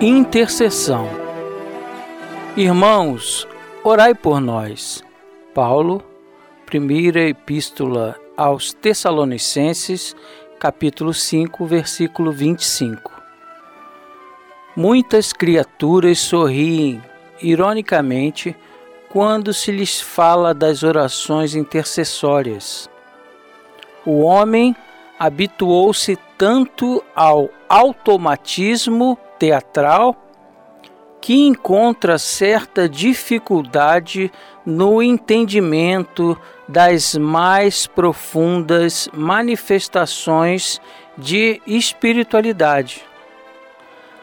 Intercessão. Irmãos, orai por nós. Paulo, primeira epístola aos Tessalonicenses, capítulo 5, versículo 25. Muitas criaturas sorriem ironicamente quando se lhes fala das orações intercessórias. O homem habituou-se tanto ao automatismo teatral que encontra certa dificuldade no entendimento das mais profundas manifestações de espiritualidade.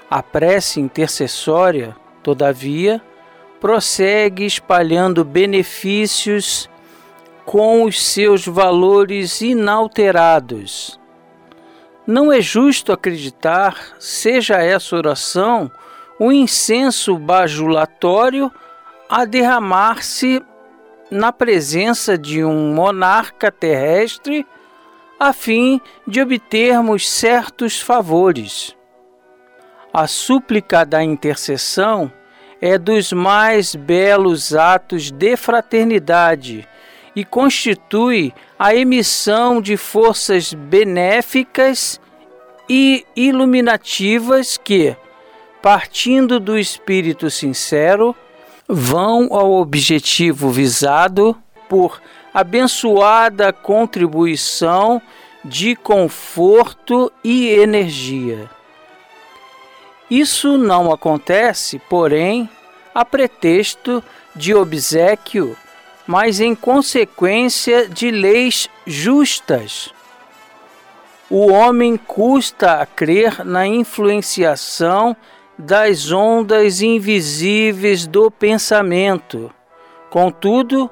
A prece intercessória, todavia, prossegue espalhando benefícios com os seus valores inalterados não é justo acreditar, seja essa oração, um incenso bajulatório a derramar-se na presença de um monarca terrestre a fim de obtermos certos favores. A súplica da intercessão é dos mais belos atos de fraternidade e constitui a emissão de forças benéficas e iluminativas que, partindo do espírito sincero, vão ao objetivo visado por abençoada contribuição de conforto e energia. Isso não acontece, porém, a pretexto de obsequio mas em consequência de leis justas. O homem custa a crer na influenciação das ondas invisíveis do pensamento. Contudo,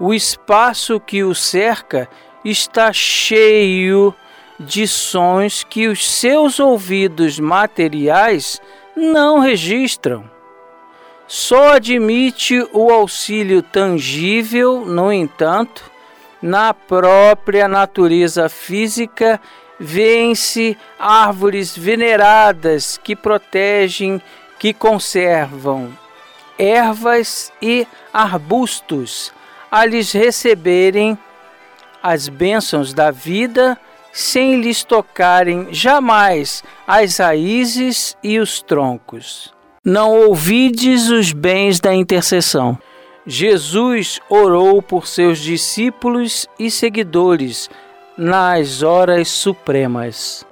o espaço que o cerca está cheio de sons que os seus ouvidos materiais não registram só admite o auxílio tangível, no entanto, na própria natureza física, vêem-se árvores veneradas que protegem, que conservam ervas e arbustos. A lhes receberem as bênçãos da vida sem lhes tocarem jamais as raízes e os troncos não ouvides os bens da intercessão. Jesus orou por seus discípulos e seguidores nas horas supremas.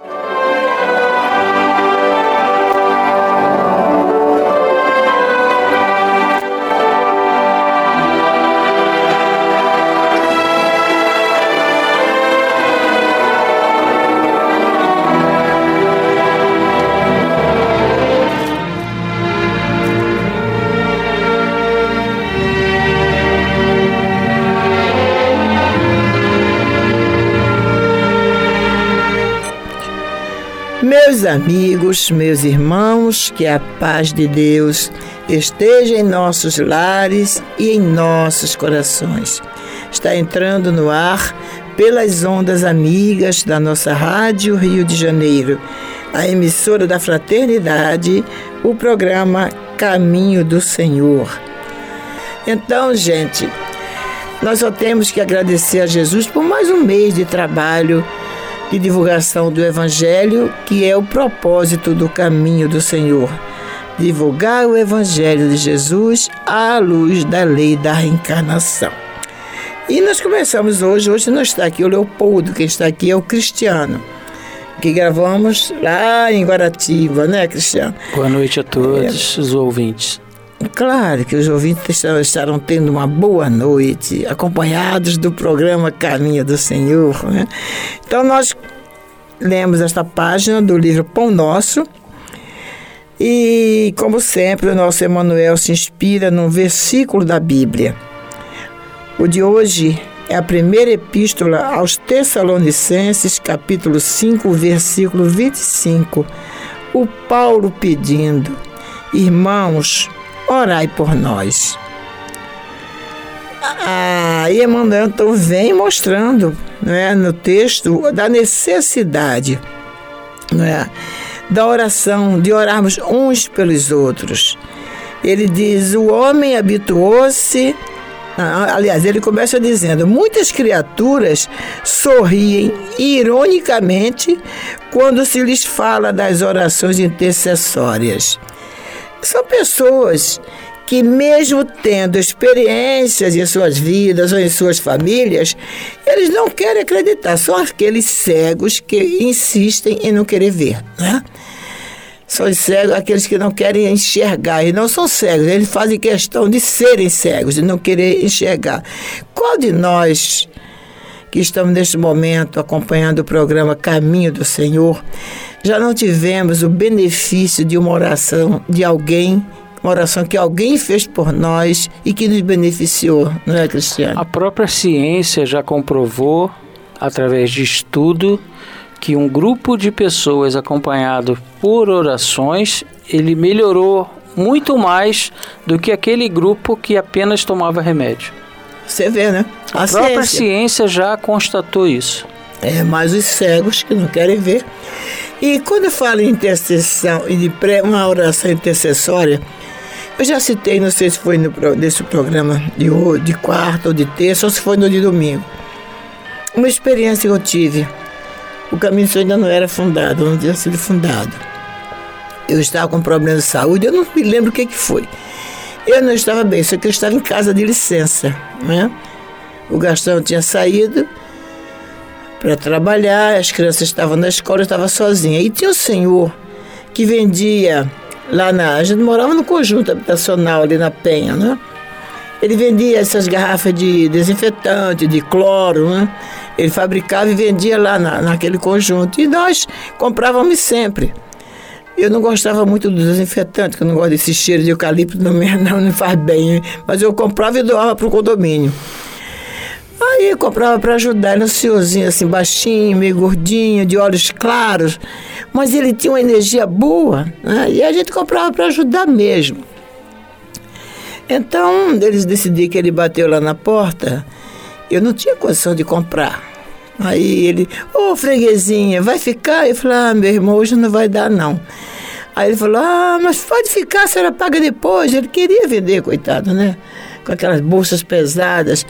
Amigos, meus irmãos, que a paz de Deus esteja em nossos lares e em nossos corações. Está entrando no ar pelas ondas amigas da nossa Rádio Rio de Janeiro, a emissora da Fraternidade, o programa Caminho do Senhor. Então, gente, nós só temos que agradecer a Jesus por mais um mês de trabalho de divulgação do Evangelho, que é o propósito do caminho do Senhor. Divulgar o Evangelho de Jesus à luz da lei da reencarnação. E nós começamos hoje, hoje não está aqui o Leopoldo, quem está aqui é o Cristiano, que gravamos lá em Guaratiba, né, Cristiano? Boa noite a todos é. os ouvintes. Claro que os ouvintes estarão tendo uma boa noite, acompanhados do programa Caminho do Senhor. Né? Então, nós lemos esta página do livro Pão Nosso. E, como sempre, o nosso Emanuel se inspira num versículo da Bíblia. O de hoje é a primeira epístola aos Tessalonicenses, capítulo 5, versículo 25. O Paulo pedindo: Irmãos, orai por nós. Ah, e Emmanuel então vem mostrando né, no texto da necessidade né, da oração, de orarmos uns pelos outros. Ele diz: o homem habituou-se. Aliás, ele começa dizendo: muitas criaturas sorriem ironicamente quando se lhes fala das orações intercessórias. São pessoas que, mesmo tendo experiências em suas vidas ou em suas famílias, eles não querem acreditar. São aqueles cegos que insistem em não querer ver. Né? São os cegos, aqueles que não querem enxergar. E não são cegos, eles fazem questão de serem cegos, de não querer enxergar. Qual de nós que estamos neste momento acompanhando o programa Caminho do Senhor, já não tivemos o benefício de uma oração de alguém, uma oração que alguém fez por nós e que nos beneficiou, não é, Cristiano? A própria ciência já comprovou, através de estudo, que um grupo de pessoas acompanhado por orações, ele melhorou muito mais do que aquele grupo que apenas tomava remédio. Você vê, né? A, a própria ciência. ciência já constatou isso. É, mas os cegos que não querem ver. E quando eu falo em intercessão e de pré, uma oração intercessória, eu já citei, não sei se foi no, nesse programa de, de quarta ou de terça, ou se foi no de domingo. Uma experiência que eu tive. O caminho ainda não era fundado, não tinha sido fundado. Eu estava com problema de saúde, eu não me lembro o que, que foi. Eu não estava bem, só que eu estava em casa de licença. Né? O Gastão tinha saído para trabalhar, as crianças estavam na escola, eu estava sozinha. E tinha um senhor que vendia lá na. A gente morava no conjunto habitacional ali na Penha, né? Ele vendia essas garrafas de desinfetante, de cloro, né? Ele fabricava e vendia lá na, naquele conjunto. E nós comprávamos sempre. Eu não gostava muito do desinfetante, que eu não gosto desse cheiro de eucalipto, não, não me faz bem. Mas eu comprava e doava para o condomínio. Aí eu comprava para ajudar, ele um senhorzinho assim, baixinho, meio gordinho, de olhos claros, mas ele tinha uma energia boa, né? e a gente comprava para ajudar mesmo. Então, eles decidiram que ele bateu lá na porta, eu não tinha condição de comprar. Aí ele, ô oh, freguesinha, vai ficar? Eu falei, ah, meu irmão, hoje não vai dar não. Aí ele falou, ah, mas pode ficar, a senhora paga depois. Ele queria vender, coitado, né? Com aquelas bolsas pesadas.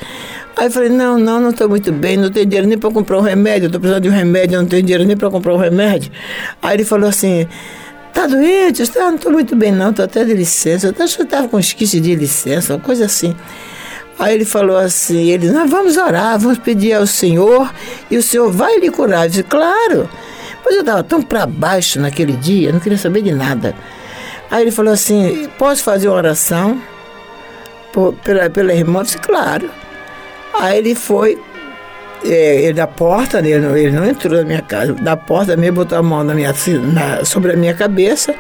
Aí eu falei, não, não, não estou muito bem, não tenho dinheiro nem para comprar um remédio, estou precisando de um remédio, não tenho dinheiro nem para comprar um remédio. Aí ele falou assim, tá doente? Eu falei, ah, não estou muito bem não, estou até de licença. Eu acho que estava com esquisse de licença, uma coisa assim. Aí ele falou assim, ele, nós vamos orar, vamos pedir ao Senhor e o Senhor vai lhe curar. Eu disse, claro. Mas eu estava tão para baixo naquele dia, não queria saber de nada. Aí ele falou assim, posso fazer uma oração por, pela, pela irmã? Eu disse, claro. Aí ele foi, é, ele da porta, ele não, ele não entrou na minha casa, da porta mesmo botou a mão na minha, na, sobre a minha cabeça,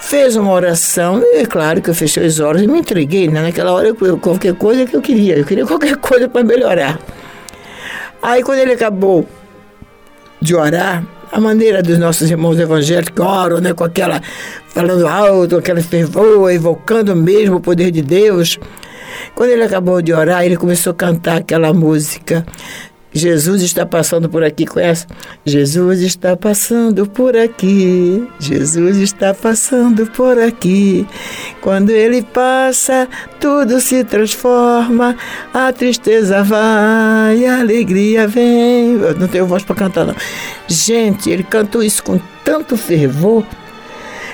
fez uma oração, e é claro que eu fechei os olhos e me entreguei, né? Naquela hora, eu, qualquer coisa que eu queria, eu queria qualquer coisa para melhorar. Aí quando ele acabou de orar, a maneira dos nossos irmãos evangélicos oram, né, com aquela, falando alto, aquela fervor, evocando mesmo o poder de Deus. Quando ele acabou de orar, ele começou a cantar aquela música. Jesus está passando por aqui, conhece? Jesus está passando por aqui, Jesus está passando por aqui. Quando ele passa, tudo se transforma, a tristeza vai, a alegria vem. Eu não tenho voz para cantar, não. Gente, ele cantou isso com tanto fervor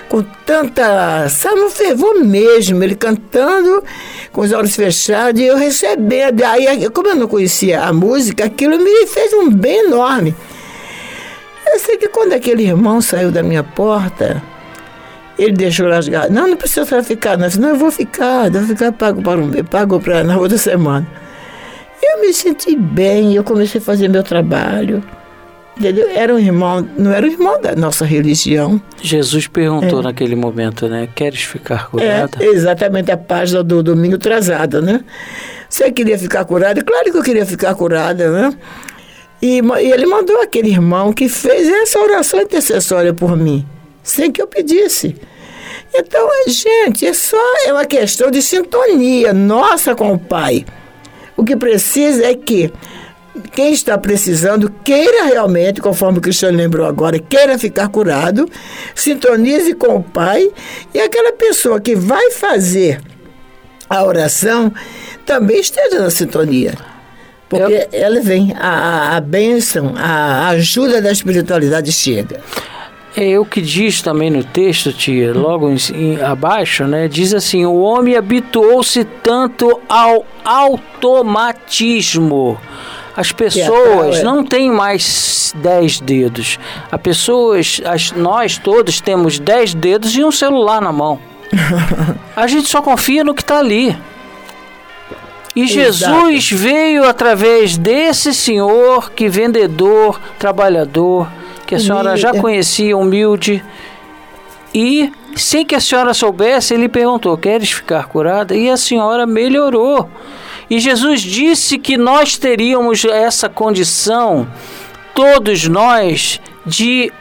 com tanta, sabe, um fervor mesmo, ele cantando com os olhos fechados e eu recebendo. Aí, como eu não conhecia a música, aquilo me fez um bem enorme. Eu sei que quando aquele irmão saiu da minha porta, ele deixou lá. Não, não precisa ficar, não. Não, eu vou ficar, eu vou ficar pago para um pago para na outra semana. Eu me senti bem, eu comecei a fazer meu trabalho. Entendeu? Era um irmão, não era um irmão da nossa religião. Jesus perguntou é. naquele momento, né? Queres ficar curada? É, exatamente a página do domingo atrasado, né? Você queria ficar curada? Claro que eu queria ficar curada, né? E, e ele mandou aquele irmão que fez essa oração intercessória por mim, sem que eu pedisse. Então, gente, é só é uma questão de sintonia nossa com o Pai. O que precisa é que quem está precisando queira realmente, conforme o Cristiano lembrou agora, queira ficar curado, sintonize com o Pai e aquela pessoa que vai fazer a oração também esteja na sintonia. Porque Eu... ela vem, a, a bênção, a ajuda da espiritualidade chega. É o que diz também no texto, tia, logo em, em, abaixo, né? Diz assim: o homem habituou-se tanto ao automatismo as pessoas não têm mais dez dedos. As pessoas, as, nós todos temos dez dedos e um celular na mão. A gente só confia no que está ali. E Jesus veio através desse senhor que vendedor, trabalhador, que a senhora já conhecia, humilde. E sem que a senhora soubesse, ele perguntou: Queres ficar curada? E a senhora melhorou. E Jesus disse que nós teríamos essa condição, todos nós, de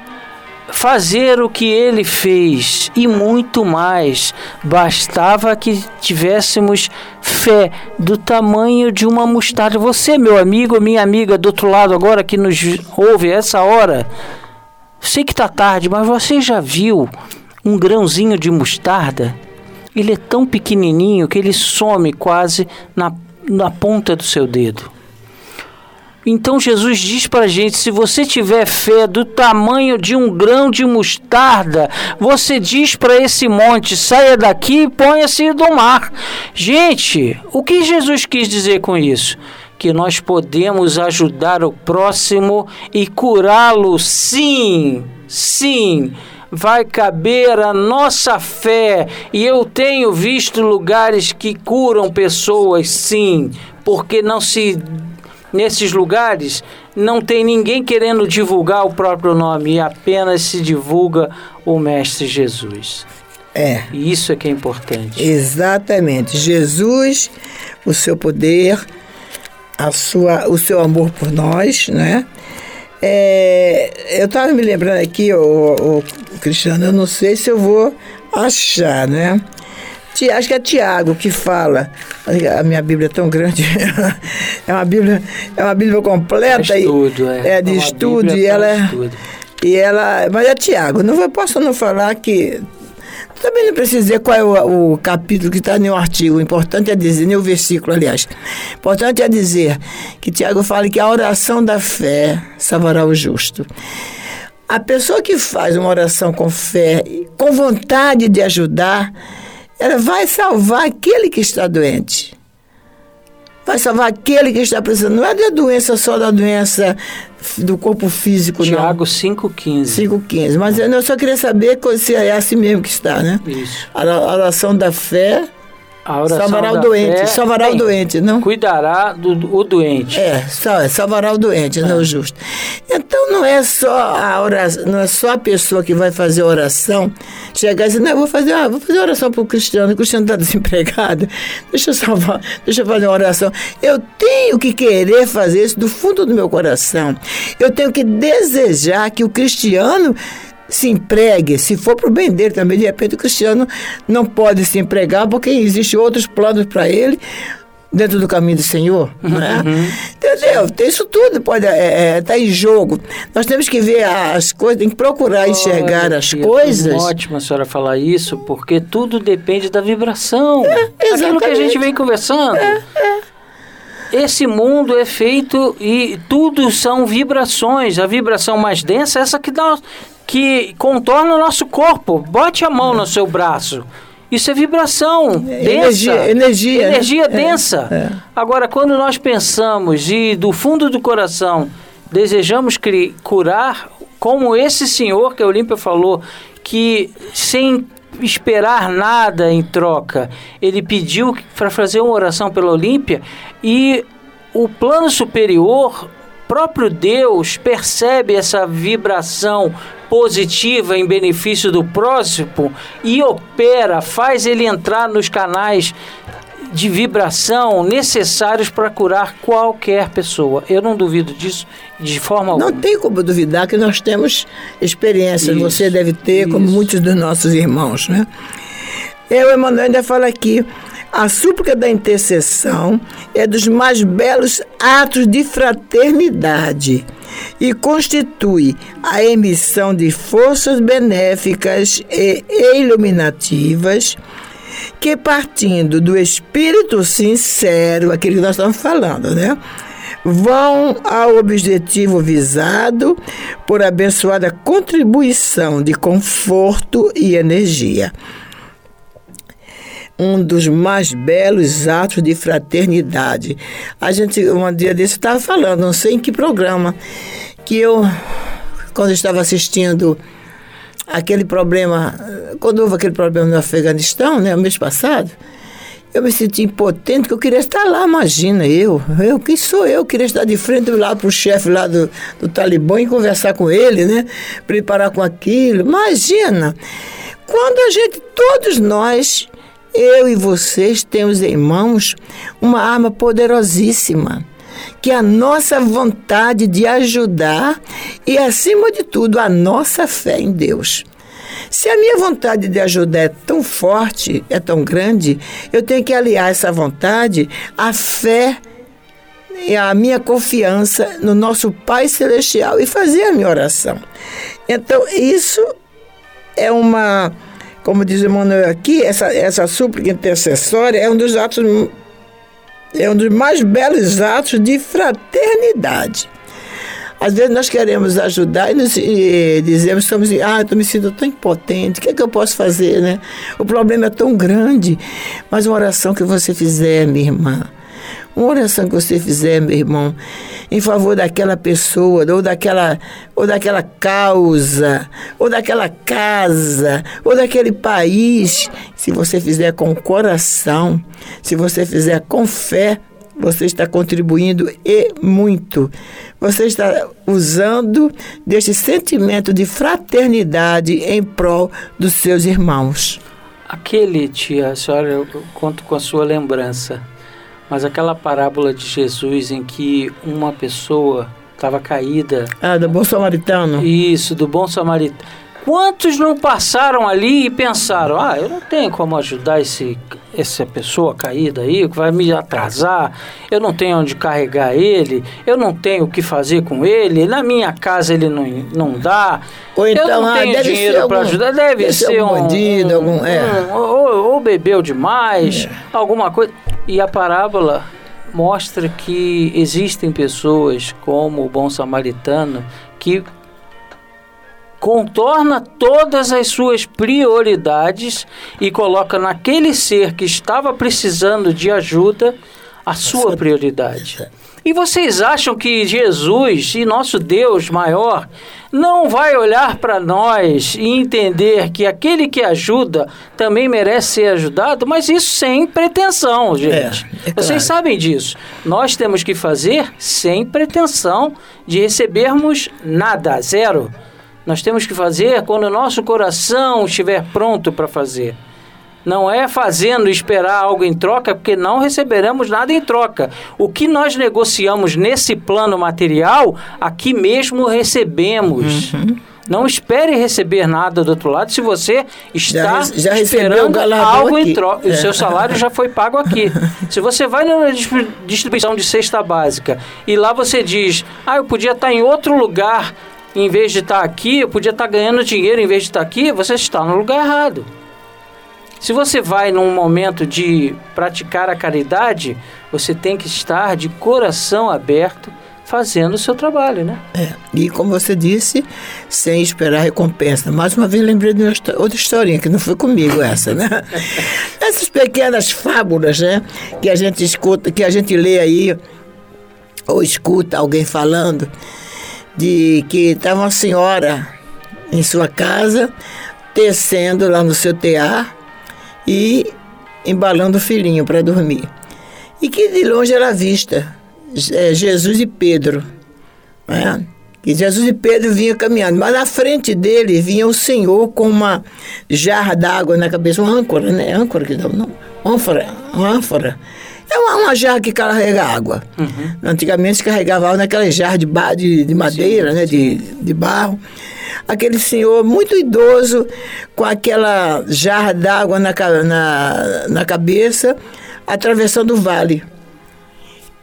fazer o que ele fez e muito mais. Bastava que tivéssemos fé do tamanho de uma mostarda. Você, meu amigo, minha amiga do outro lado agora que nos ouve essa hora, sei que está tarde, mas você já viu um grãozinho de mostarda? Ele é tão pequenininho que ele some quase na na ponta do seu dedo. Então Jesus diz para a gente: se você tiver fé do tamanho de um grão de mostarda, você diz para esse monte: saia daqui e ponha-se do mar. Gente, o que Jesus quis dizer com isso? Que nós podemos ajudar o próximo e curá-lo, sim, sim vai caber a nossa fé. E eu tenho visto lugares que curam pessoas, sim, porque não se nesses lugares não tem ninguém querendo divulgar o próprio nome, e apenas se divulga o mestre Jesus. É. E isso é que é importante. Exatamente. Jesus, o seu poder, a sua, o seu amor por nós, né? É, eu estava me lembrando aqui, o, Cristiano, eu não sei se eu vou achar, né? Acho que é Tiago que fala. A minha Bíblia é tão grande. é uma Bíblia, é uma Bíblia completa. É, estudo, é. é de é estudo, e ela, estudo. e ela. Mas é Tiago. Não posso não falar que também não precisa dizer qual é o, o capítulo que está no artigo. O importante é dizer, nem o versículo, aliás. O importante é dizer que Tiago fala que a oração da fé salvará o justo. A pessoa que faz uma oração com fé, com vontade de ajudar, ela vai salvar aquele que está doente vai salvar aquele que está precisando. Não é da doença só da doença do corpo físico, Tiago não. Tiago 5,15. 5,15. Mas eu só queria saber se é assim mesmo que está, né? Isso. A oração da fé salvará o doente, salvará tem. o doente, não? Cuidará do o doente. É, só, é, salvará o doente, não é o justo. Então não é só a oração, não é só a pessoa que vai fazer a oração, chegar e dizer, não, eu vou fazer, ah, vou fazer oração para o cristiano, o cristiano está desempregado, deixa eu salvar, deixa eu fazer uma oração. Eu tenho que querer fazer isso do fundo do meu coração. Eu tenho que desejar que o cristiano se empregue, se for para o bem dele também, de repente o cristiano não pode se empregar porque existem outros planos para ele dentro do caminho do Senhor, né? Entendeu? Tem isso tudo pode é, é, tá em jogo. Nós temos que ver as coisas, tem que procurar enxergar as coisas. Ótimo a senhora falar isso, porque tudo depende da vibração. É, Aquilo que a exatamente. gente vem conversando. Esse mundo é feito e tudo são vibrações. A vibração mais densa é essa que dá, que contorna o nosso corpo. Bote a mão no seu braço. Isso é vibração É, densa. energia, energia, né? Energia É, densa. é. Agora, quando nós pensamos e do fundo do coração desejamos curar, como esse senhor que a Olímpia falou, que sem esperar nada em troca, ele pediu para fazer uma oração pela Olímpia e o plano superior, próprio Deus, percebe essa vibração positiva em benefício do próximo e opera, faz ele entrar nos canais de vibração necessários para curar qualquer pessoa. Eu não duvido disso de forma Não alguma. tem como duvidar que nós temos experiência, Isso, você deve ter, como isso. muitos dos nossos irmãos, né? Eu, Emmanuel, ainda fala aqui, a súplica da intercessão é dos mais belos atos de fraternidade e constitui a emissão de forças benéficas e iluminativas que partindo do espírito sincero, aquele que nós estamos falando, né? Vão ao objetivo visado por abençoada contribuição de conforto e energia. Um dos mais belos atos de fraternidade. A gente, um dia desse, estava falando, não sei em que programa, que eu, quando estava assistindo aquele problema, quando houve aquele problema no Afeganistão, né, mês passado, eu me senti impotente, que eu queria estar lá, imagina, eu, eu, quem sou eu, queria estar de frente lá para o chefe lá do, do Talibã e conversar com ele, né, preparar com aquilo, imagina, quando a gente, todos nós, eu e vocês temos em mãos uma arma poderosíssima, que é a nossa vontade de ajudar e, acima de tudo, a nossa fé em Deus. Se a minha vontade de ajudar é tão forte, é tão grande, eu tenho que aliar essa vontade à fé e à minha confiança no nosso Pai Celestial e fazer a minha oração. Então, isso é uma, como diz o Emmanuel aqui, essa, essa súplica intercessória é um dos atos, é um dos mais belos atos de fraternidade. Às vezes nós queremos ajudar e, nos, e dizemos, estamos, ah, eu me sinto tão impotente, o que é que eu posso fazer, né? O problema é tão grande. Mas uma oração que você fizer, minha irmã, uma oração que você fizer, meu irmão, em favor daquela pessoa, ou daquela, ou daquela causa, ou daquela casa, ou daquele país, se você fizer com coração, se você fizer com fé, você está contribuindo e muito. Você está usando deste sentimento de fraternidade em prol dos seus irmãos. Aquele, tia, a senhora, eu conto com a sua lembrança, mas aquela parábola de Jesus em que uma pessoa estava caída, Ah, do bom samaritano. isso, do bom samaritano. Quantos não passaram ali e pensaram, ah, eu não tenho como ajudar esse, essa pessoa caída aí, que vai me atrasar, eu não tenho onde carregar ele, eu não tenho o que fazer com ele, na minha casa ele não, não dá, Ou eu então, não ah, tenho deve dinheiro para ajudar, deve, deve ser ser algum um bandido, um- algum- é. um- ou, ou bebeu demais, alguma coisa. E a parábola mostra que existem pessoas como o bom samaritano que contorna todas as suas prioridades e coloca naquele ser que estava precisando de ajuda a sua prioridade. E vocês acham que Jesus e nosso Deus maior não vai olhar para nós e entender que aquele que ajuda também merece ser ajudado, mas isso sem pretensão, gente. É, é claro. Vocês sabem disso. Nós temos que fazer sem pretensão de recebermos nada, zero. Nós temos que fazer quando o nosso coração estiver pronto para fazer. Não é fazendo esperar algo em troca, porque não receberemos nada em troca. O que nós negociamos nesse plano material, aqui mesmo recebemos. Uhum. Não espere receber nada do outro lado se você está já, já esperando algo aqui. em troca. É. O seu salário já foi pago aqui. se você vai na distribuição de cesta básica e lá você diz, ah, eu podia estar em outro lugar em vez de estar aqui, eu podia estar ganhando dinheiro em vez de estar aqui, você está no lugar errado. Se você vai num momento de praticar a caridade, você tem que estar de coração aberto fazendo o seu trabalho, né? É, e como você disse, sem esperar recompensa. Mais uma vez lembrei de outra historinha, que não foi comigo essa, né? Essas pequenas fábulas, né? Que a gente escuta, que a gente lê aí, ou escuta alguém falando, de que estava uma senhora em sua casa, tecendo lá no seu tear, e embalando o filhinho para dormir. E que de longe era vista é, Jesus e Pedro. Né? Que Jesus e Pedro vinham caminhando, mas na frente dele vinha o Senhor com uma jarra d'água na cabeça, uma âncora, né? Âncora que dá não? ânfora, uma ânfora. É uma, uma jarra que carrega água. Uhum. Antigamente se carregava água naquela jarra de, de, de madeira, sim, né? De, de barro aquele senhor muito idoso, com aquela jarra d'água na, na, na cabeça, atravessando o vale.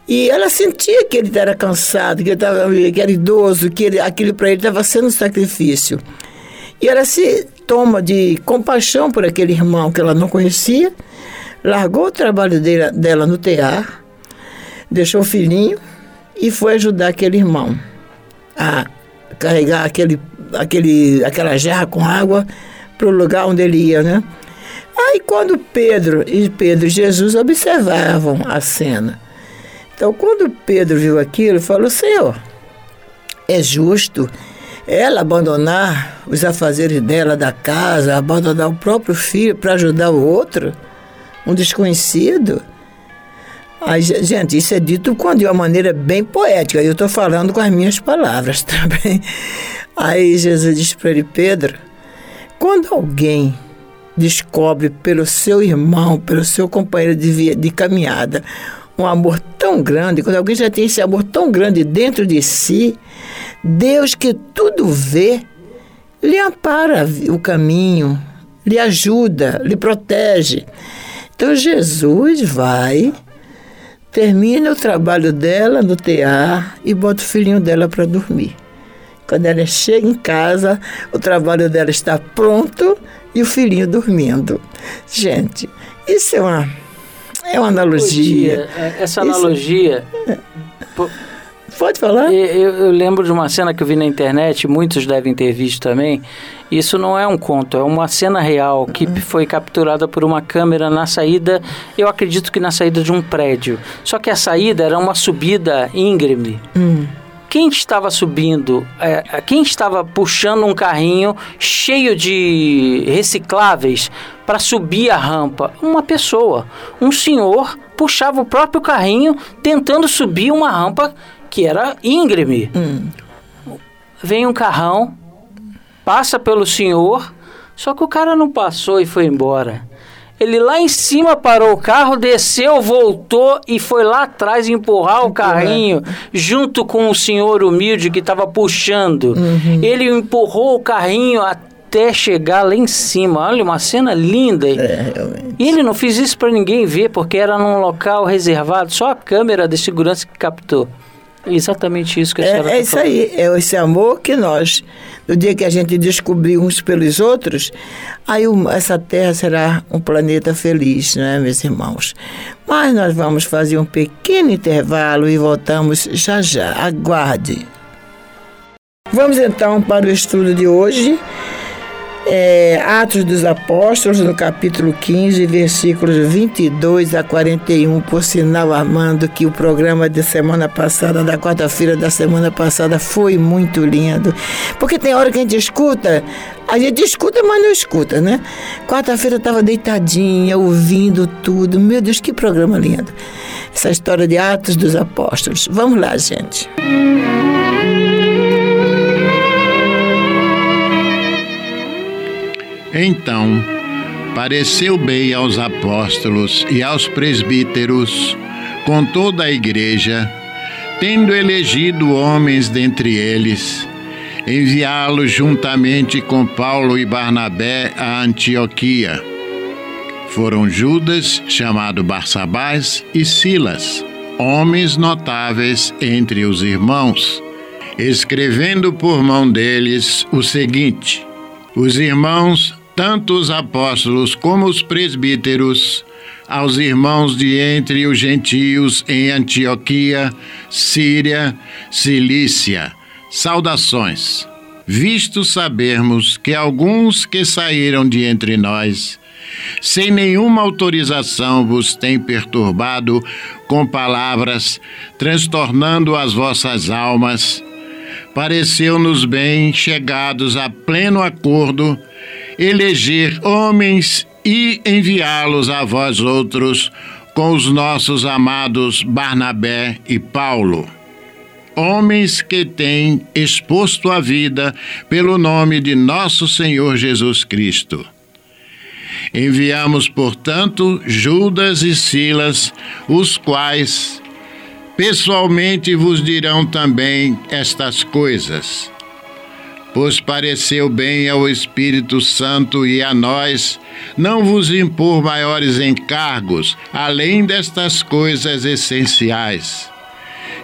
E ela sentia que ele era cansado, que ele, tava, que era idoso, que ele, aquilo para ele estava sendo um sacrifício. E ela se toma de compaixão por aquele irmão que ela não conhecia, largou o trabalho dele, dela no tear, deixou o filhinho e foi ajudar aquele irmão a carregar aquele aquele, aquela jarra com água para o lugar onde ele ia, né? Aí quando Pedro e Pedro e Jesus observavam a cena. Então quando Pedro viu aquilo, falou, Senhor, é justo ela abandonar os afazeres dela da casa, abandonar o próprio filho para ajudar o outro, um desconhecido. Aí, gente, isso é dito de uma maneira bem poética. Eu estou falando com as minhas palavras também. Aí Jesus disse para ele, Pedro, quando alguém descobre pelo seu irmão, pelo seu companheiro de, via, de caminhada, um amor tão grande, quando alguém já tem esse amor tão grande dentro de si, Deus que tudo vê, lhe ampara o caminho, lhe ajuda, lhe protege. Então Jesus vai, termina o trabalho dela no tear e bota o filhinho dela para dormir. Quando ela chega em casa, o trabalho dela está pronto e o filhinho dormindo. Gente, isso é uma, é uma analogia. É, essa analogia. Isso, Pode falar? Eu, eu, lembro de uma cena que eu vi na internet, muitos devem ter visto também. Isso não é um conto, é uma cena real que uhum. foi capturada por uma câmera na saída, eu acredito que na saída de um prédio. Só que a saída era uma subida íngreme. Uhum quem estava subindo, é, é, quem estava puxando um carrinho cheio de recicláveis para subir a rampa? Uma pessoa. Um senhor puxava o próprio carrinho tentando subir uma rampa que era íngreme. Hum. Vem um carrão, passa pelo senhor, só que o cara não passou e foi embora. Ele lá em cima parou o carro, desceu, voltou e foi lá atrás empurrar o carrinho junto com o senhor humilde que estava puxando. Uhum. Ele empurrou o carrinho até chegar lá em cima. Olha, uma cena linda. É, e ele não fez isso para ninguém ver, porque era num local reservado, só a câmera de segurança que captou. Exatamente isso que a senhora É, é isso falando. aí, é esse amor que nós, no dia que a gente descobrir uns pelos outros, aí essa terra será um planeta feliz, não é, meus irmãos? Mas nós vamos fazer um pequeno intervalo e voltamos já já. Aguarde. Vamos então para o estudo de hoje. É, Atos dos Apóstolos, no capítulo 15, versículos 22 a 41. Por sinal, Armando, que o programa de semana passada, da quarta-feira da semana passada, foi muito lindo. Porque tem hora que a gente escuta, a gente escuta, mas não escuta, né? Quarta-feira eu estava deitadinha, ouvindo tudo. Meu Deus, que programa lindo. Essa história de Atos dos Apóstolos. Vamos lá, gente. Então, pareceu bem aos apóstolos e aos presbíteros, com toda a igreja, tendo elegido homens dentre eles, enviá-los juntamente com Paulo e Barnabé a Antioquia. Foram Judas, chamado Barsabás, e Silas, homens notáveis entre os irmãos, escrevendo por mão deles o seguinte: Os irmãos tanto os apóstolos como os presbíteros, aos irmãos de entre os gentios em Antioquia, Síria, Cilícia. Saudações. Visto sabermos que alguns que saíram de entre nós, sem nenhuma autorização vos têm perturbado com palavras, transtornando as vossas almas, pareceu-nos bem, chegados a pleno acordo, eleger homens e enviá-los a vós outros com os nossos amados Barnabé e Paulo. Homens que têm exposto a vida pelo nome de nosso Senhor Jesus Cristo. Enviamos, portanto, Judas e Silas, os quais pessoalmente vos dirão também estas coisas pois pareceu bem ao Espírito Santo e a nós não vos impor maiores encargos, além destas coisas essenciais.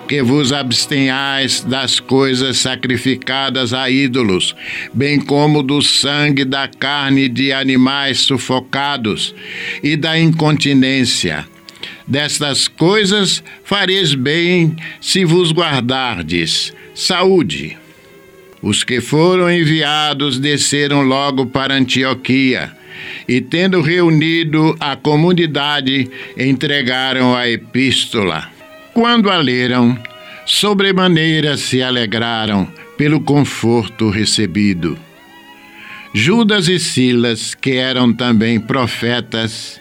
Que vos abstenhais das coisas sacrificadas a ídolos, bem como do sangue da carne de animais sufocados e da incontinência. Destas coisas fareis bem se vos guardardes. Saúde. Os que foram enviados desceram logo para Antioquia e, tendo reunido a comunidade, entregaram a epístola. Quando a leram, sobremaneira se alegraram pelo conforto recebido. Judas e Silas, que eram também profetas,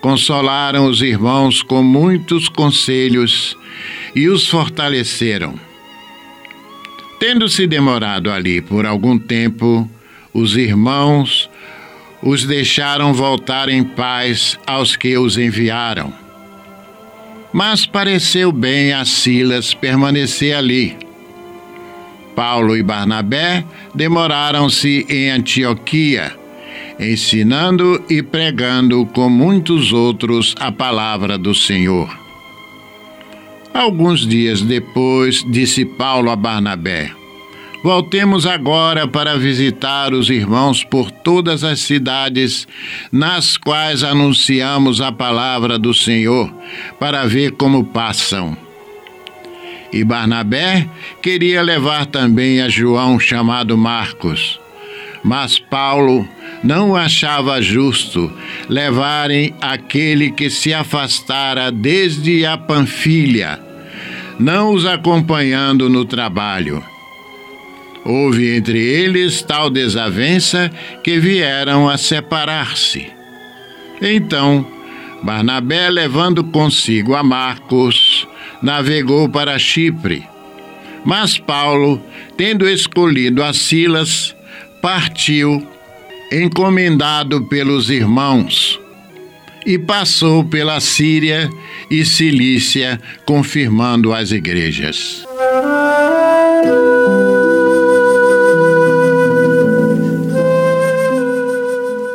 consolaram os irmãos com muitos conselhos e os fortaleceram. Tendo-se demorado ali por algum tempo, os irmãos os deixaram voltar em paz aos que os enviaram. Mas pareceu bem a Silas permanecer ali. Paulo e Barnabé demoraram-se em Antioquia, ensinando e pregando com muitos outros a palavra do Senhor. Alguns dias depois, disse Paulo a Barnabé: Voltemos agora para visitar os irmãos por todas as cidades nas quais anunciamos a palavra do Senhor, para ver como passam. E Barnabé queria levar também a João, chamado Marcos. Mas Paulo não achava justo levarem aquele que se afastara desde a Panfilha não os acompanhando no trabalho. Houve entre eles tal desavença que vieram a separar-se. Então, Barnabé, levando consigo a Marcos, navegou para Chipre. Mas Paulo, tendo escolhido a Silas, partiu, encomendado pelos irmãos e passou pela Síria e Cilícia, confirmando as igrejas.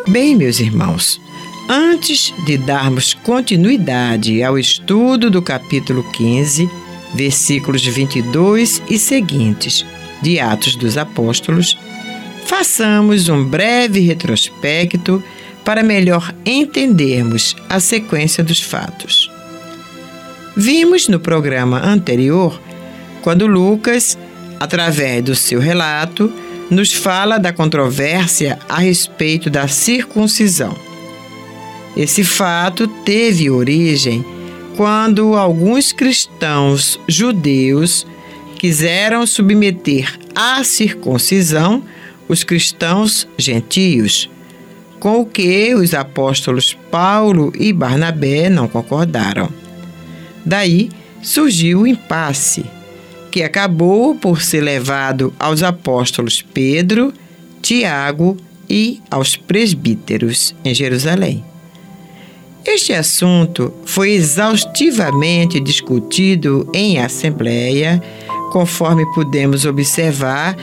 Bem, meus irmãos, antes de darmos continuidade ao estudo do capítulo 15, versículos 22 e seguintes de Atos dos Apóstolos, façamos um breve retrospecto para melhor entendermos a sequência dos fatos. Vimos no programa anterior quando Lucas, através do seu relato, nos fala da controvérsia a respeito da circuncisão. Esse fato teve origem quando alguns cristãos judeus quiseram submeter à circuncisão os cristãos gentios, com o que os apóstolos Paulo e Barnabé não concordaram. Daí surgiu o impasse, que acabou por ser levado aos apóstolos Pedro, Tiago e aos presbíteros em Jerusalém. Este assunto foi exaustivamente discutido em assembleia, conforme podemos observar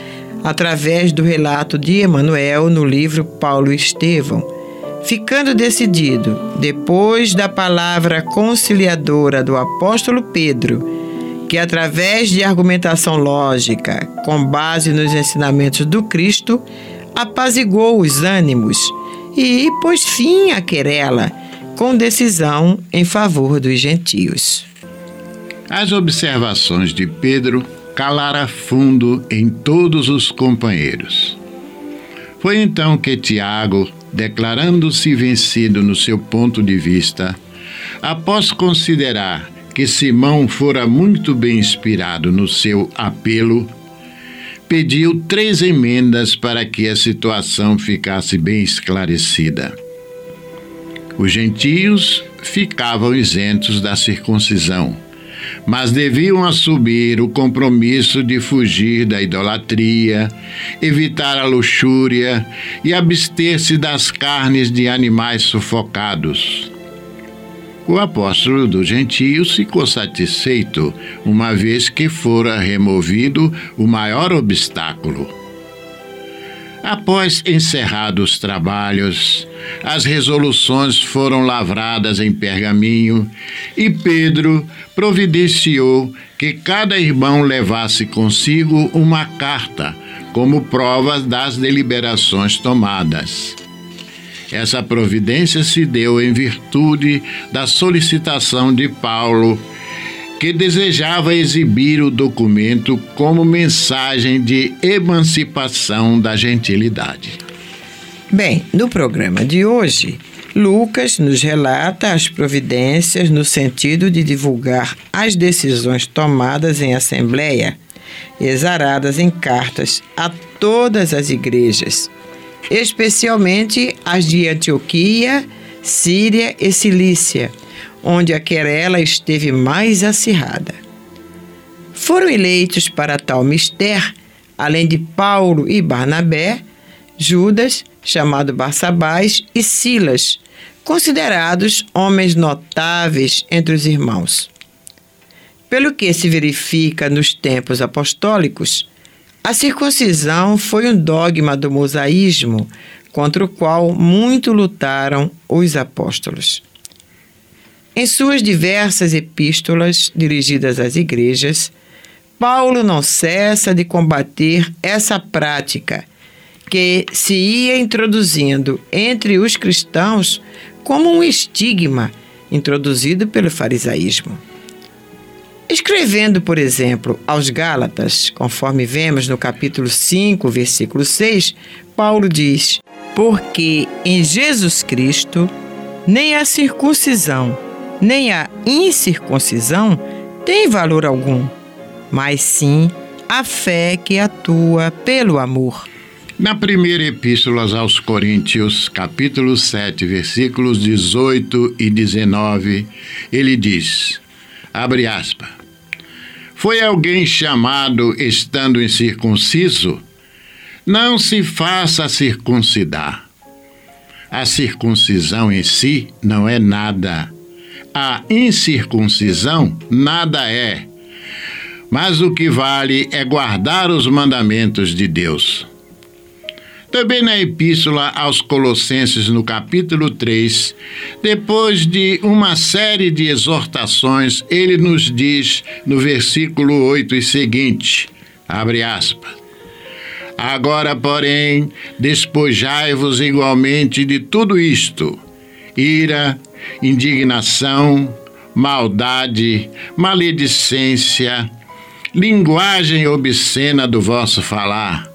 através do relato de Emanuel no livro Paulo Estevão, ficando decidido, depois da palavra conciliadora do apóstolo Pedro, que através de argumentação lógica, com base nos ensinamentos do Cristo, apaziguou os ânimos e pôs fim à querela com decisão em favor dos gentios. As observações de Pedro calaram fundo em todos os companheiros. Foi então que Tiago, declarando-se vencido no seu ponto de vista, após considerar que Simão fora muito bem inspirado no seu apelo, pediu três emendas para que a situação ficasse bem esclarecida. Os gentios ficavam isentos da circuncisão, mas deviam assumir o compromisso de fugir da idolatria, evitar a luxúria e abster-se das carnes de animais sufocados. O apóstolo dos gentios ficou satisfeito, uma vez que fora removido o maior obstáculo Após encerrados os trabalhos, as resoluções foram lavradas em pergaminho e Pedro providenciou que cada irmão levasse consigo uma carta como prova das deliberações tomadas. Essa providência se deu em virtude da solicitação de Paulo que desejava exibir o documento como mensagem de emancipação da gentilidade. Bem, no programa de hoje, Lucas nos relata as providências no sentido de divulgar as decisões tomadas em assembleia, exaradas em cartas a todas as igrejas, especialmente as de Antioquia, Síria e Cilícia onde a querela esteve mais acirrada. Foram eleitos para tal mistério, além de Paulo e Barnabé, Judas, chamado Barsabás, e Silas, considerados homens notáveis entre os irmãos. Pelo que se verifica nos tempos apostólicos, a circuncisão foi um dogma do mosaísmo contra o qual muito lutaram os apóstolos. Em suas diversas epístolas dirigidas às igrejas, Paulo não cessa de combater essa prática que se ia introduzindo entre os cristãos como um estigma introduzido pelo farisaísmo. Escrevendo, por exemplo, aos Gálatas, conforme vemos no capítulo 5, versículo 6, Paulo diz: Porque em Jesus Cristo nem a circuncisão, nem a incircuncisão tem valor algum, mas sim a fé que atua pelo amor. Na primeira epístola aos Coríntios, capítulo 7, versículos 18 e 19, ele diz: abre. Foi alguém chamado estando incircunciso? Não se faça circuncidar. A circuncisão em si não é nada a incircuncisão nada é, mas o que vale é guardar os mandamentos de Deus. Também na Epístola aos Colossenses, no capítulo 3, depois de uma série de exortações, ele nos diz no versículo 8 e seguinte: abre aspas. Agora, porém, despojai-vos igualmente de tudo isto: ira, indignação, maldade, maledicência, linguagem obscena do vosso falar.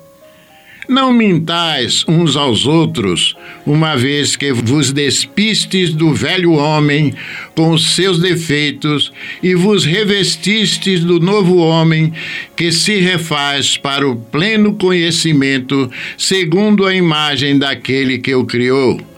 Não mintais uns aos outros, uma vez que vos despistes do velho homem com os seus defeitos e vos revestistes do novo homem que se refaz para o pleno conhecimento, segundo a imagem daquele que o criou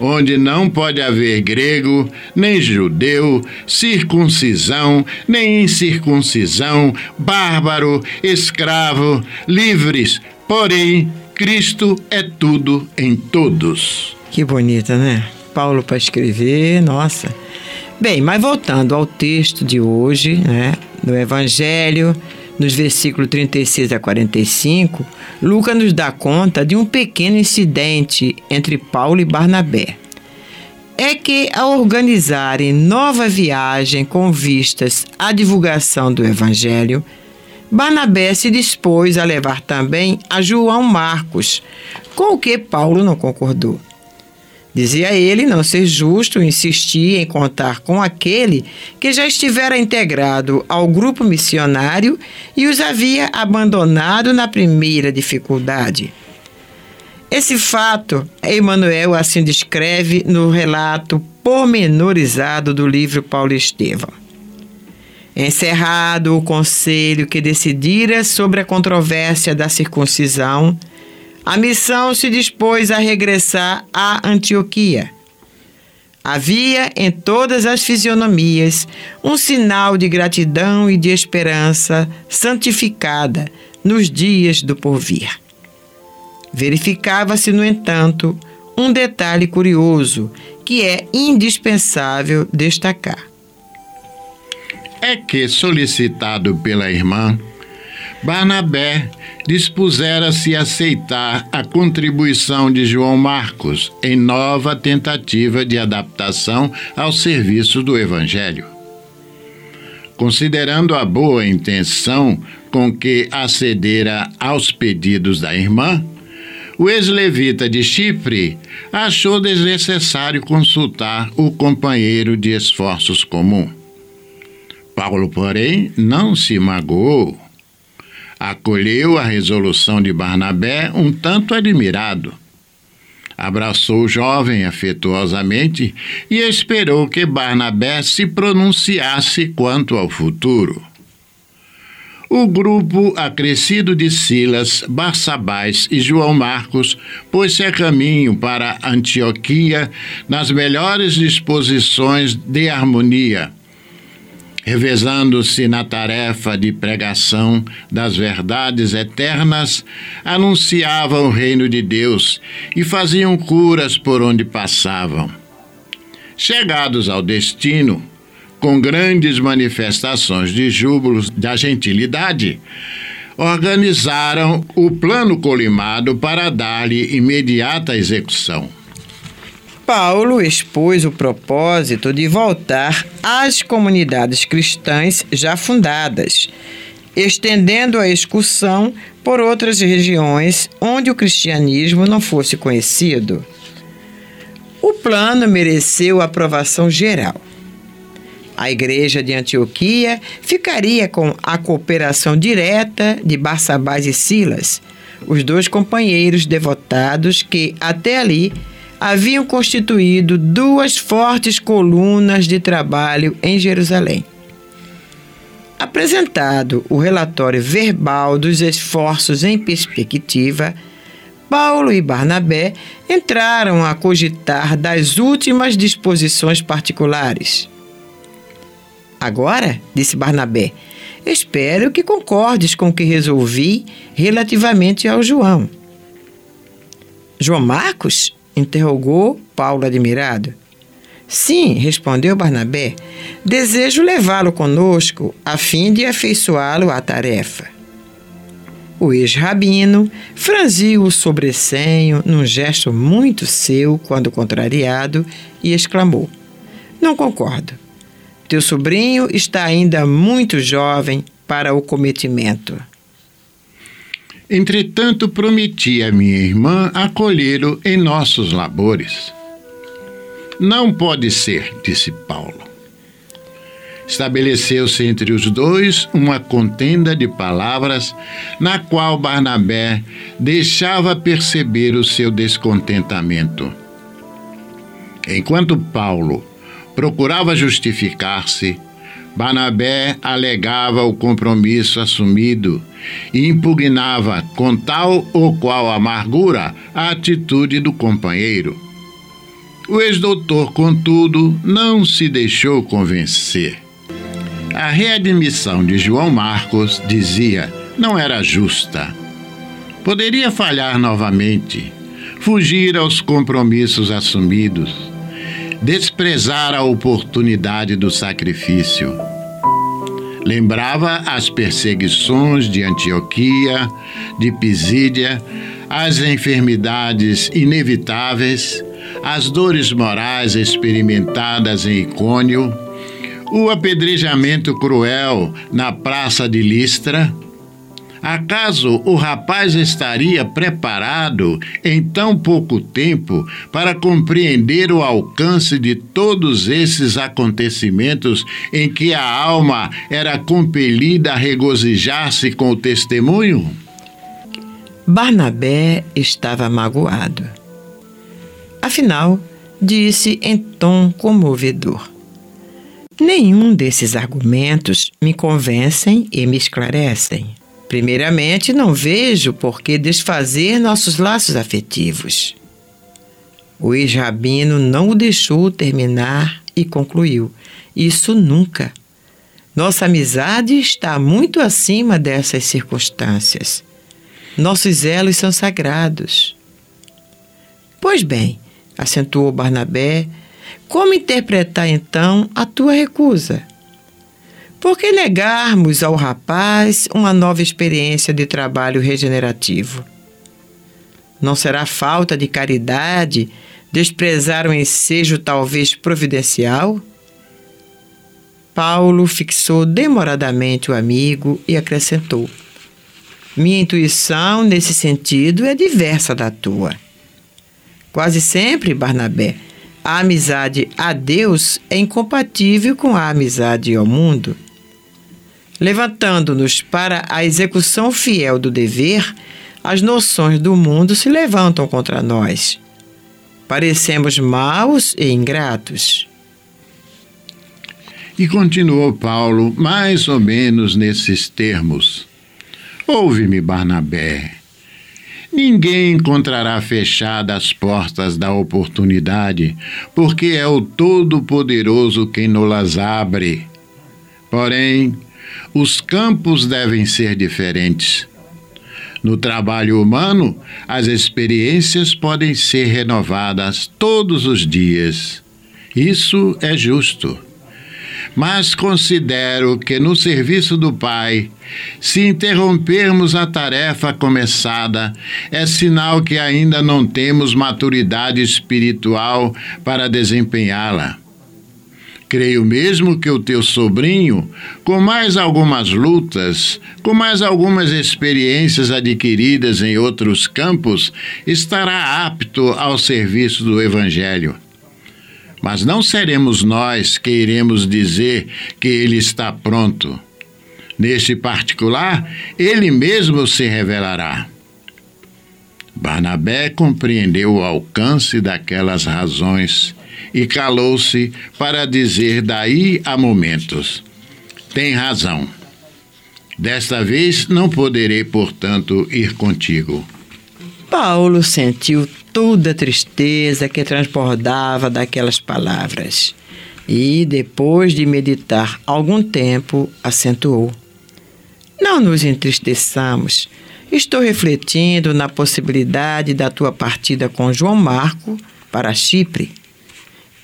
onde não pode haver grego, nem judeu, circuncisão, nem incircuncisão, bárbaro, escravo, livres, Porém, Cristo é tudo em todos. Que bonita, né? Paulo para escrever, nossa. Bem, mas voltando ao texto de hoje, né, no Evangelho, nos versículos 36 a 45, Lucas nos dá conta de um pequeno incidente entre Paulo e Barnabé. É que, ao organizarem nova viagem com vistas à divulgação do Evangelho, Barnabé se dispôs a levar também a João Marcos, com o que Paulo não concordou. Dizia ele não ser justo insistir em contar com aquele que já estivera integrado ao grupo missionário e os havia abandonado na primeira dificuldade. Esse fato, Emmanuel assim descreve no relato pormenorizado do livro Paulo Estevão. Encerrado o conselho que decidira sobre a controvérsia da circuncisão, a missão se dispôs a regressar a Antioquia. Havia em todas as fisionomias um sinal de gratidão e de esperança santificada nos dias do porvir. Verificava-se, no entanto, um detalhe curioso que é indispensável destacar é que, solicitado pela irmã, Barnabé dispusera-se a aceitar a contribuição de João Marcos em nova tentativa de adaptação ao serviço do Evangelho. Considerando a boa intenção com que acedera aos pedidos da irmã, o ex-levita de Chipre achou desnecessário consultar o companheiro de esforços comum. Paulo, porém, não se magoou. Acolheu a resolução de Barnabé um tanto admirado. Abraçou o jovem afetuosamente e esperou que Barnabé se pronunciasse quanto ao futuro. O grupo acrescido de Silas, Barsabás e João Marcos pôs-se a caminho para Antioquia nas melhores disposições de harmonia revezando-se na tarefa de pregação das verdades eternas, anunciavam o reino de Deus e faziam curas por onde passavam. Chegados ao destino, com grandes manifestações de júbilos da gentilidade, organizaram o plano colimado para dar-lhe imediata execução. Paulo expôs o propósito de voltar às comunidades cristãs já fundadas, estendendo a excursão por outras regiões onde o cristianismo não fosse conhecido. O plano mereceu aprovação geral. A igreja de Antioquia ficaria com a cooperação direta de Barsabás e Silas, os dois companheiros devotados que, até ali, haviam constituído duas fortes colunas de trabalho em Jerusalém. Apresentado o relatório verbal dos esforços em perspectiva, Paulo e Barnabé entraram a cogitar das últimas disposições particulares. Agora, disse Barnabé, espero que concordes com o que resolvi relativamente ao João. João Marcos? Interrogou Paulo admirado. Sim, respondeu Barnabé, desejo levá-lo conosco a fim de afeiçoá-lo à tarefa. O ex-rabino franziu o sobressenho num gesto muito seu quando contrariado e exclamou: Não concordo. Teu sobrinho está ainda muito jovem para o cometimento. Entretanto, prometi a minha irmã acolhê-lo em nossos labores. Não pode ser, disse Paulo. Estabeleceu-se entre os dois uma contenda de palavras, na qual Barnabé deixava perceber o seu descontentamento. Enquanto Paulo procurava justificar-se, Barnabé alegava o compromisso assumido e impugnava com tal ou qual amargura a atitude do companheiro. O ex-doutor, contudo, não se deixou convencer. A readmissão de João Marcos, dizia, não era justa. Poderia falhar novamente, fugir aos compromissos assumidos, desprezar a oportunidade do sacrifício. Lembrava as perseguições de Antioquia, de Pisídia, as enfermidades inevitáveis, as dores morais experimentadas em Icônio, o apedrejamento cruel na praça de Listra? Acaso o rapaz estaria preparado em tão pouco tempo para compreender o alcance de todos esses acontecimentos em que a alma era compelida a regozijar-se com o testemunho? Barnabé estava magoado. Afinal, disse em tom comovedor: Nenhum desses argumentos me convencem e me esclarecem. Primeiramente, não vejo por que desfazer nossos laços afetivos. O ex-rabino não o deixou terminar e concluiu: Isso nunca. Nossa amizade está muito acima dessas circunstâncias. Nossos elos são sagrados. Pois bem, acentuou Barnabé, como interpretar então a tua recusa? Por que negarmos ao rapaz uma nova experiência de trabalho regenerativo? Não será falta de caridade desprezar um ensejo talvez providencial? Paulo fixou demoradamente o amigo e acrescentou: Minha intuição nesse sentido é diversa da tua. Quase sempre, Barnabé, a amizade a Deus é incompatível com a amizade ao mundo. Levantando-nos para a execução fiel do dever, as noções do mundo se levantam contra nós. Parecemos maus e ingratos. E continuou Paulo, mais ou menos nesses termos: Ouve-me, Barnabé. Ninguém encontrará fechadas as portas da oportunidade, porque é o Todo-Poderoso quem nos abre. Porém, os campos devem ser diferentes. No trabalho humano, as experiências podem ser renovadas todos os dias. Isso é justo mas considero que no serviço do Pai, se interrompermos a tarefa começada, é sinal que ainda não temos maturidade espiritual para desempenhá-la. Creio mesmo que o teu sobrinho, com mais algumas lutas, com mais algumas experiências adquiridas em outros campos, estará apto ao serviço do Evangelho. Mas não seremos nós que iremos dizer que ele está pronto. Neste particular, ele mesmo se revelará. Barnabé compreendeu o alcance daquelas razões e calou-se para dizer daí a momentos: Tem razão. Desta vez não poderei, portanto, ir contigo. Paulo sentiu toda a tristeza que transbordava daquelas palavras e, depois de meditar algum tempo, acentuou: Não nos entristeçamos. Estou refletindo na possibilidade da tua partida com João Marco para Chipre.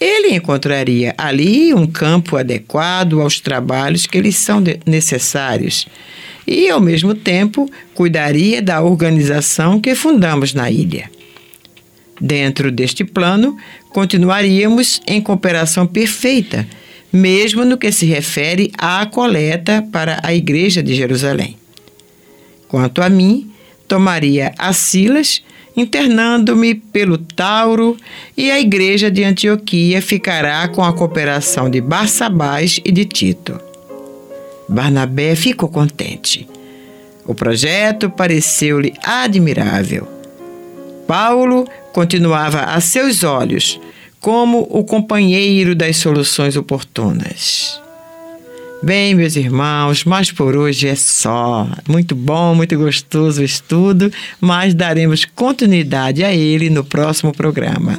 Ele encontraria ali um campo adequado aos trabalhos que lhes são necessários e, ao mesmo tempo, cuidaria da organização que fundamos na ilha. Dentro deste plano, continuaríamos em cooperação perfeita, mesmo no que se refere à coleta para a Igreja de Jerusalém. Quanto a mim, tomaria a Silas, internando-me pelo Tauro, e a igreja de Antioquia ficará com a cooperação de Barsabás e de Tito. Barnabé ficou contente. O projeto pareceu-lhe admirável. Paulo continuava a seus olhos como o companheiro das soluções oportunas. Bem, meus irmãos, mas por hoje é só. Muito bom, muito gostoso o estudo, mas daremos continuidade a ele no próximo programa.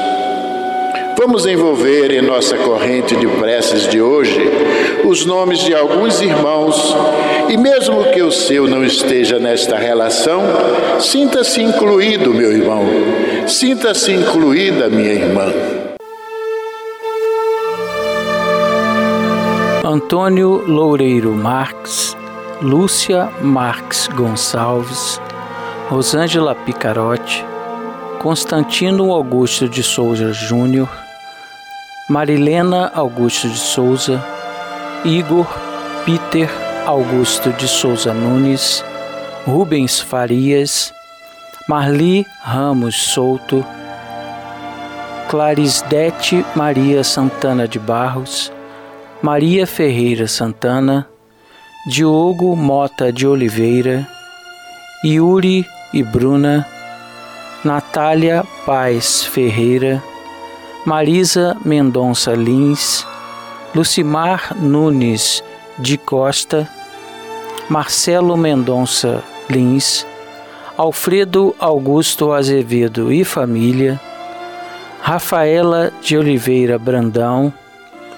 Vamos envolver em nossa corrente de preces de hoje os nomes de alguns irmãos e, mesmo que o seu não esteja nesta relação, sinta-se incluído, meu irmão, sinta-se incluída, minha irmã. Antônio Loureiro Marques, Lúcia Marques Gonçalves, Rosângela Picarotti, Constantino Augusto de Souza Júnior, Marilena Augusto de Souza, Igor Peter Augusto de Souza Nunes, Rubens Farias, Marli Ramos Souto, Clarisdete Maria Santana de Barros, Maria Ferreira Santana, Diogo Mota de Oliveira, Yuri e Bruna, Natália Paz Ferreira, Marisa Mendonça Lins, Lucimar Nunes de Costa, Marcelo Mendonça Lins, Alfredo Augusto Azevedo e família, Rafaela de Oliveira Brandão,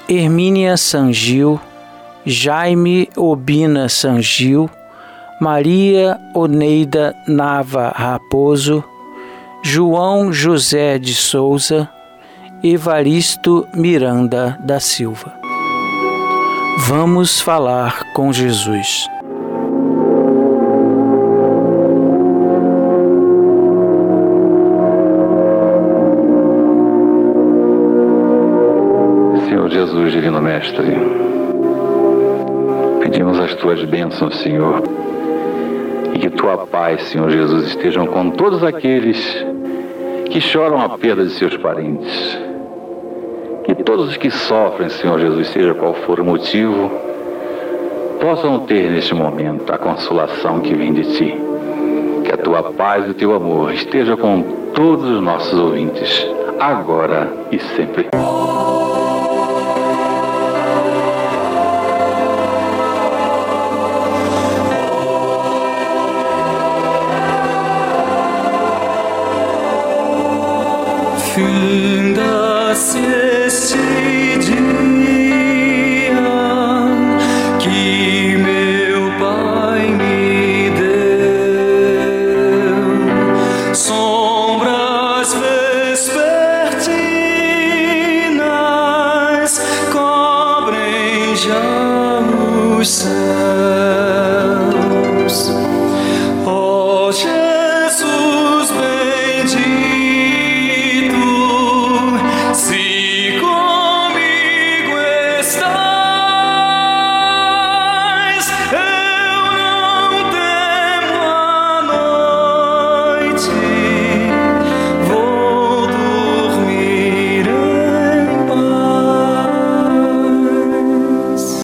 Hermínia Sangil, Jaime Obina Sangil, Maria Oneida Nava Raposo, João José de Souza, Evaristo Miranda da Silva. Vamos falar com Jesus. Senhor Jesus, Divino Mestre, pedimos as tuas bênçãos, Senhor, e que tua paz, Senhor Jesus, estejam com todos aqueles que choram a perda de seus parentes todos os que sofrem, Senhor Jesus, seja qual for o motivo, possam ter neste momento a consolação que vem de Ti. Que a Tua paz e o Teu amor esteja com todos os nossos ouvintes, agora e sempre.